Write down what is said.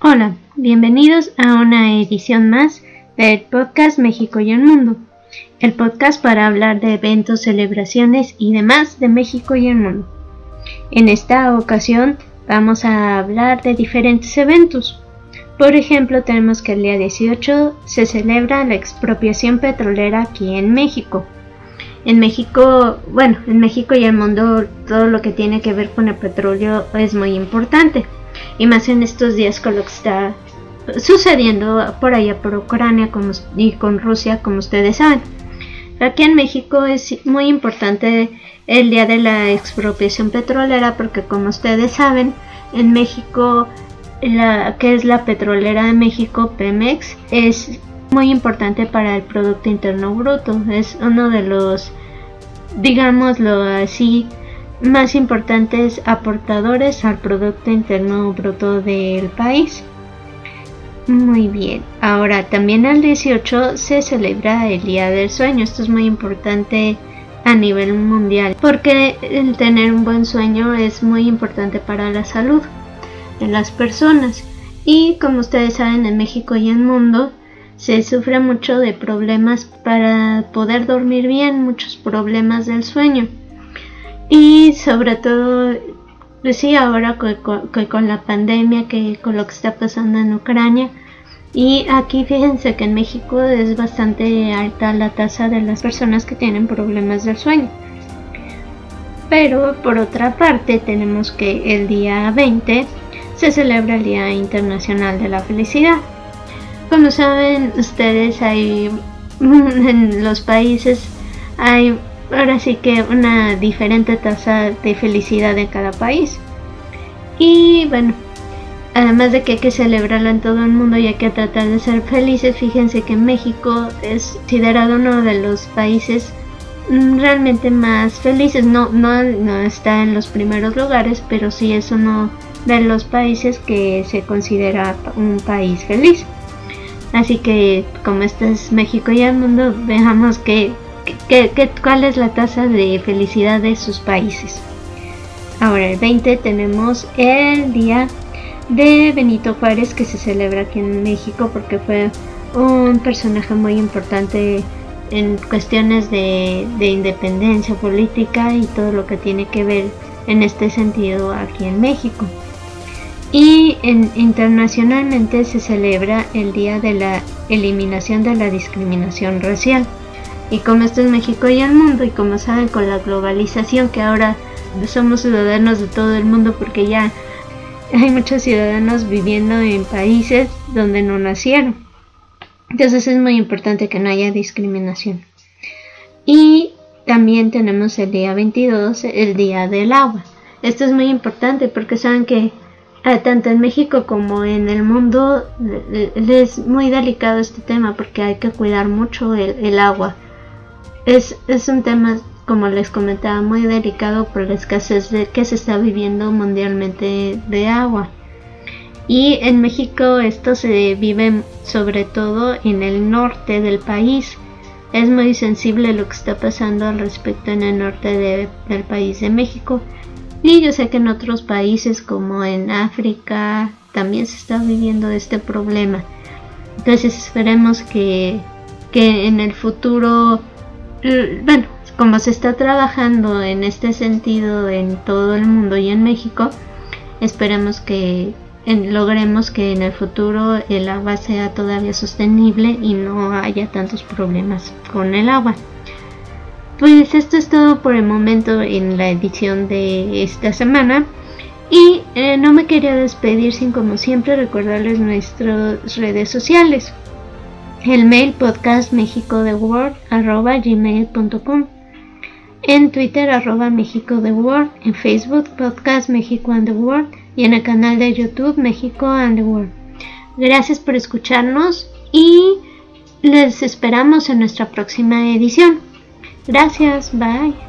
Hola, bienvenidos a una edición más del podcast México y el Mundo, el podcast para hablar de eventos, celebraciones y demás de México y el mundo. En esta ocasión vamos a hablar de diferentes eventos. Por ejemplo, tenemos que el día 18 se celebra la expropiación petrolera aquí en México. En México, bueno, en México y el mundo todo lo que tiene que ver con el petróleo es muy importante y más en estos días con lo que está sucediendo por allá por Ucrania y con Rusia, como ustedes saben. Aquí en México es muy importante el día de la expropiación petrolera porque como ustedes saben, en México, la, que es la petrolera de México, Pemex, es muy importante para el Producto Interno Bruto. Es uno de los, digámoslo así, más importantes aportadores al Producto Interno Bruto del país. Muy bien, ahora también el 18 se celebra el Día del Sueño. Esto es muy importante a nivel mundial porque el tener un buen sueño es muy importante para la salud de las personas. Y como ustedes saben, en México y en el mundo se sufre mucho de problemas para poder dormir bien, muchos problemas del sueño. Y sobre todo, pues sí, ahora con, la pandemia, que con lo que está pasando en Ucrania. Y aquí fíjense que en México es bastante alta la tasa de las personas que tienen problemas del sueño. Pero por otra parte tenemos que el día 20 se celebra el Día Internacional de la Felicidad. Como saben ustedes, hay en los países hay ahora sí que una diferente tasa de felicidad en cada país. Y bueno, además de que hay que celebrarlo en todo el mundo y hay que tratar de ser felices, fíjense que México es considerado uno de los países realmente más felices. No, no, no está en los primeros lugares, pero sí es uno de los países que se considera un país feliz. Así que como este es México y el mundo, veamos que cuál es la tasa de felicidad de sus países. Ahora, el 20 tenemos el día de Benito Juárez que se celebra aquí en México porque fue un personaje muy importante en cuestiones de, de, independencia política y todo lo que tiene que ver en este sentido aquí en México. Y en, internacionalmente se celebra el Día de la Eliminación de la Discriminación Racial. Y como esto es México y el mundo, y como saben con la globalización que ahora somos ciudadanos de todo el mundo porque ya hay muchos ciudadanos viviendo en países donde no nacieron. Entonces es muy importante que no haya discriminación. Y también tenemos el día 22, el día del agua. Esto es muy importante porque saben que ah, tanto en México como en el mundo es muy delicado este tema porque hay que cuidar mucho el agua es, un tema, como les comentaba, muy delicado por la escasez de, que se está viviendo mundialmente de agua. Y en México esto se vive sobre todo en el norte del país. Es muy sensible lo que está pasando al respecto en el norte del país de México. Y yo sé que en otros países como en África también se está viviendo este problema. Entonces esperemos que, que en el futuro bueno, como se está trabajando en este sentido en todo el mundo y en México, esperemos que logremos que en el futuro el agua sea todavía sostenible y no haya tantos problemas con el agua. Pues esto es todo por el momento en la edición de esta semana. Y eh, no me quería despedir sin como siempre recordarles nuestras redes sociales el mail podcast México de Word arroba gmail.com en Twitter arroba México de Word, en Facebook podcast México and the World y en el canal de YouTube México and the World. Gracias por escucharnos y les esperamos en nuestra próxima edición. Gracias, bye.